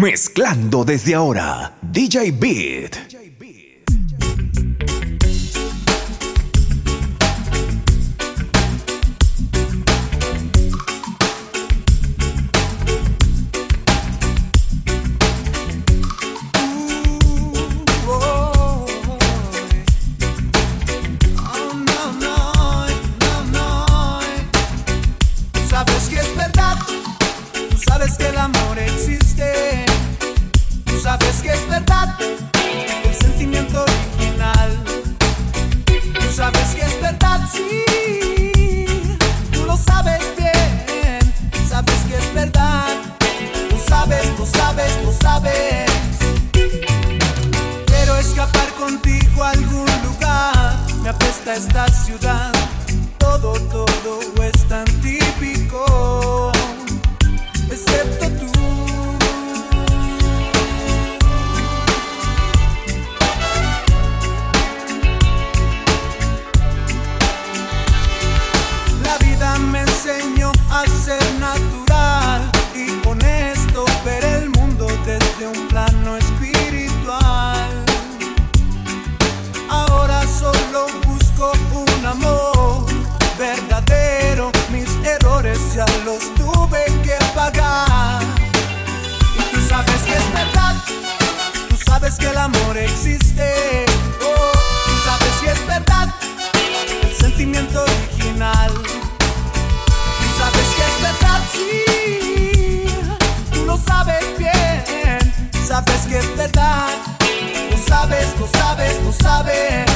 Mezclando desde ahora, DJ Beat. esta ciudad, todo, todo es tan típico, excepto amor existe. Oh, tú sabes si es verdad el sentimiento original. Tú sabes si es verdad, sí. Tú lo sabes bien. Sabes que es verdad. Lo sabes, lo sabes, lo sabes.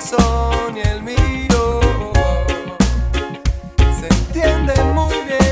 corazón y el mío se entienden muy bien.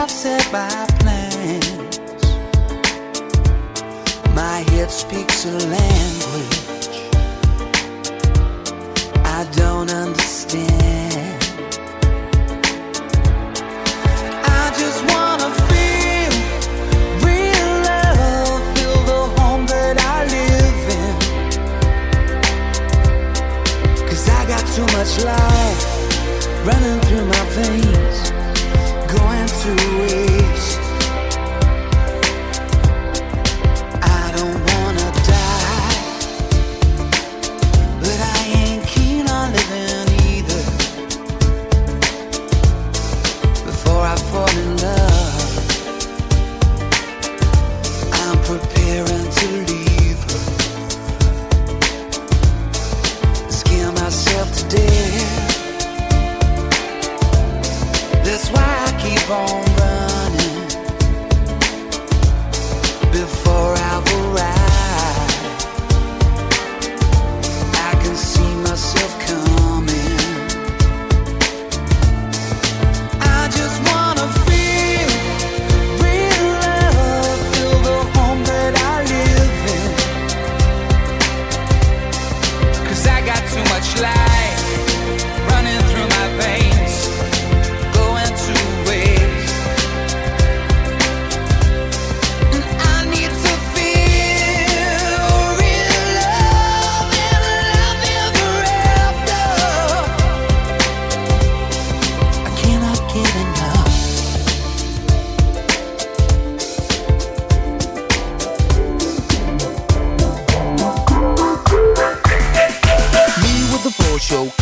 have set my plans. My head speaks a language I don't understand.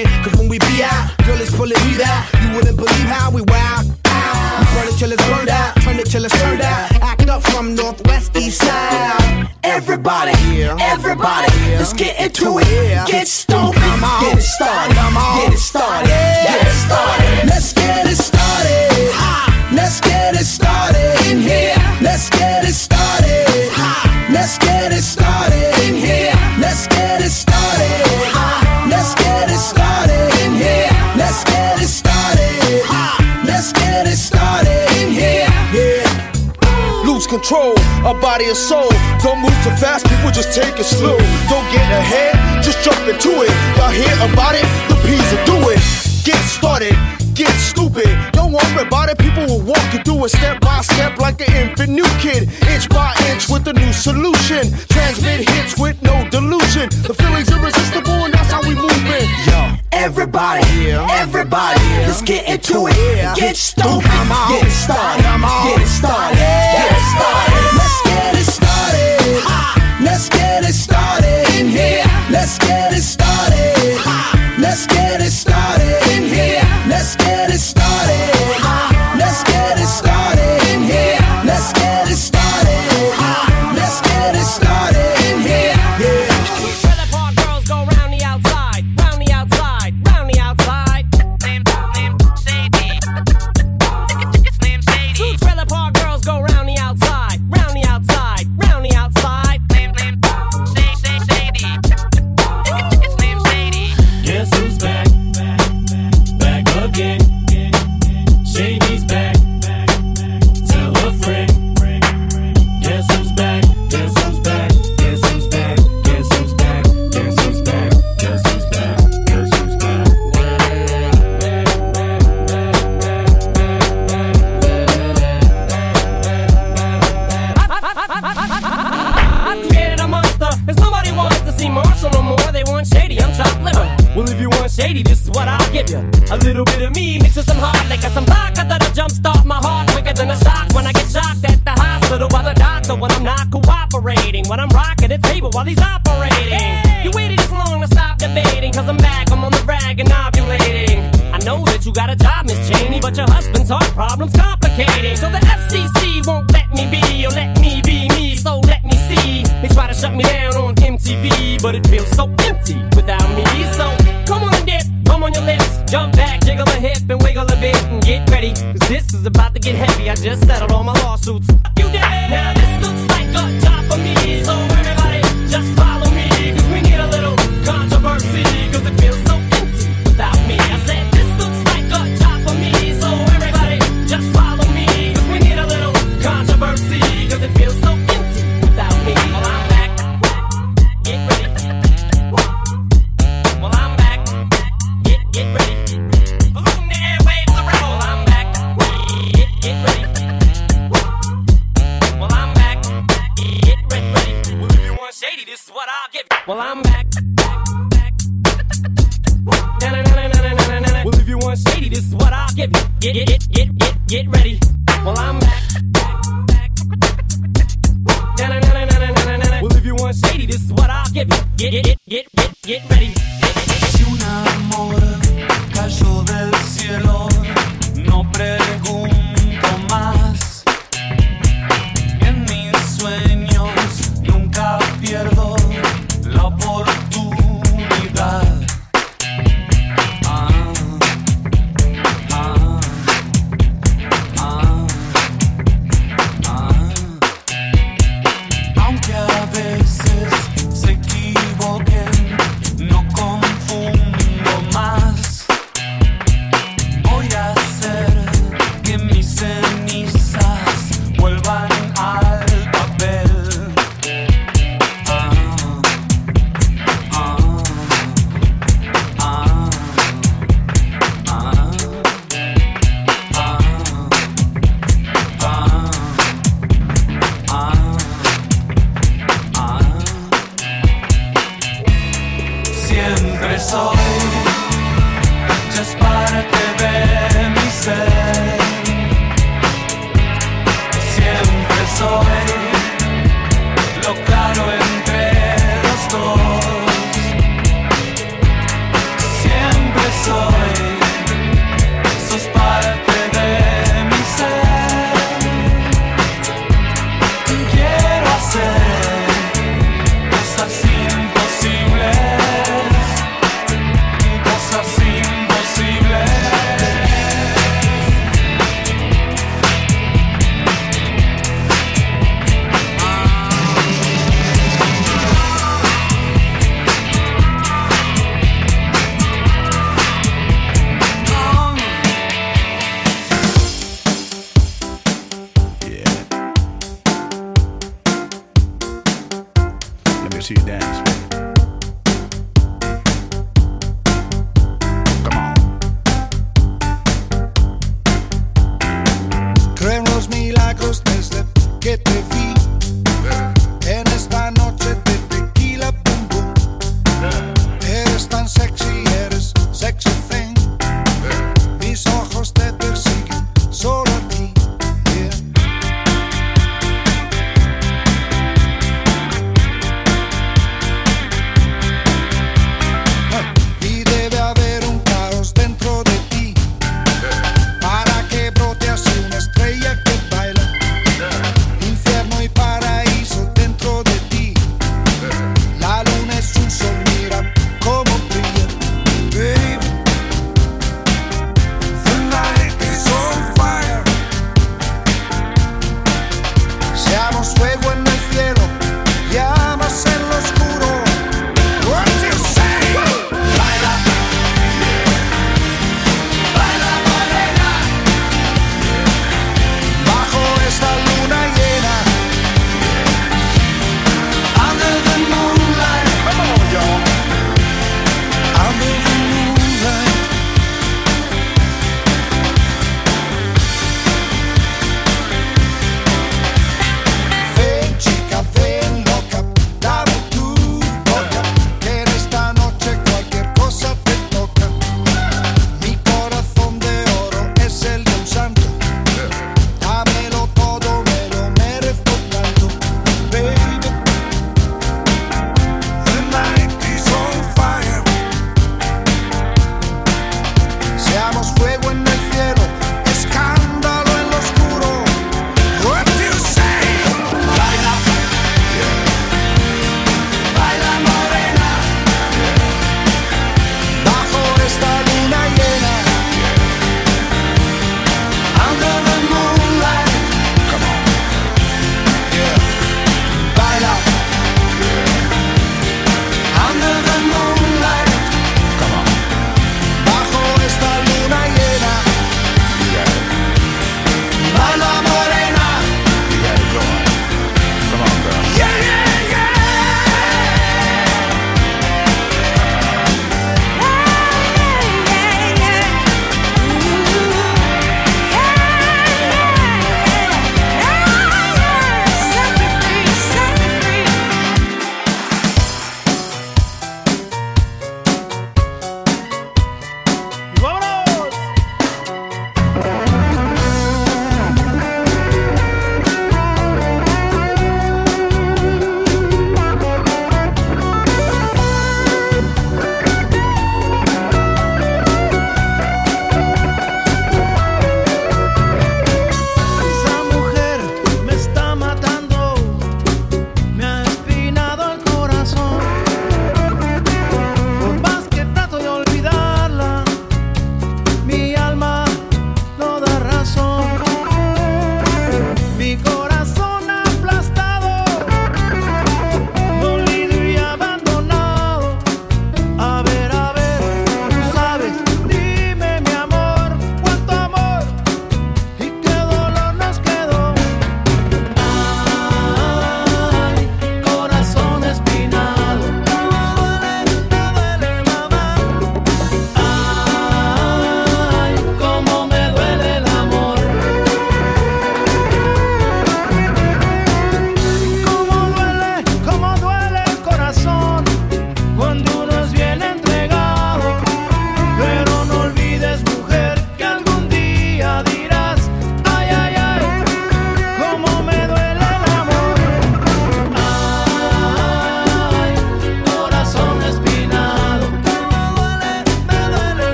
attention. Cause when we be out, girl, it's pulling me out. You wouldn't believe how we wild. We burn it till it's burned out, turn it till it's turned out. Act up from Northwest East Side. Everybody, everybody, let's get into it. Get stoked, get started. your soul. Don't move too fast, people just take it slow. Don't get ahead, just jump into it. Y'all hear about it? The Peas will do it. Get started, get stupid. Don't worry about it, people will walk you through it step by step like an infant new kid. Inch by inch with a new solution. Transmit hits with no delusion. The feeling's irresistible and that's how we move it. Yo. Everybody, yeah. everybody, yeah. let's get into it. Yeah. Get stupid, get stupid. get ready, cause this is about to get heavy. I just settled all my lawsuits. This is what I'll give you. Get, get, get ready. Si un amor cayó del cielo, no.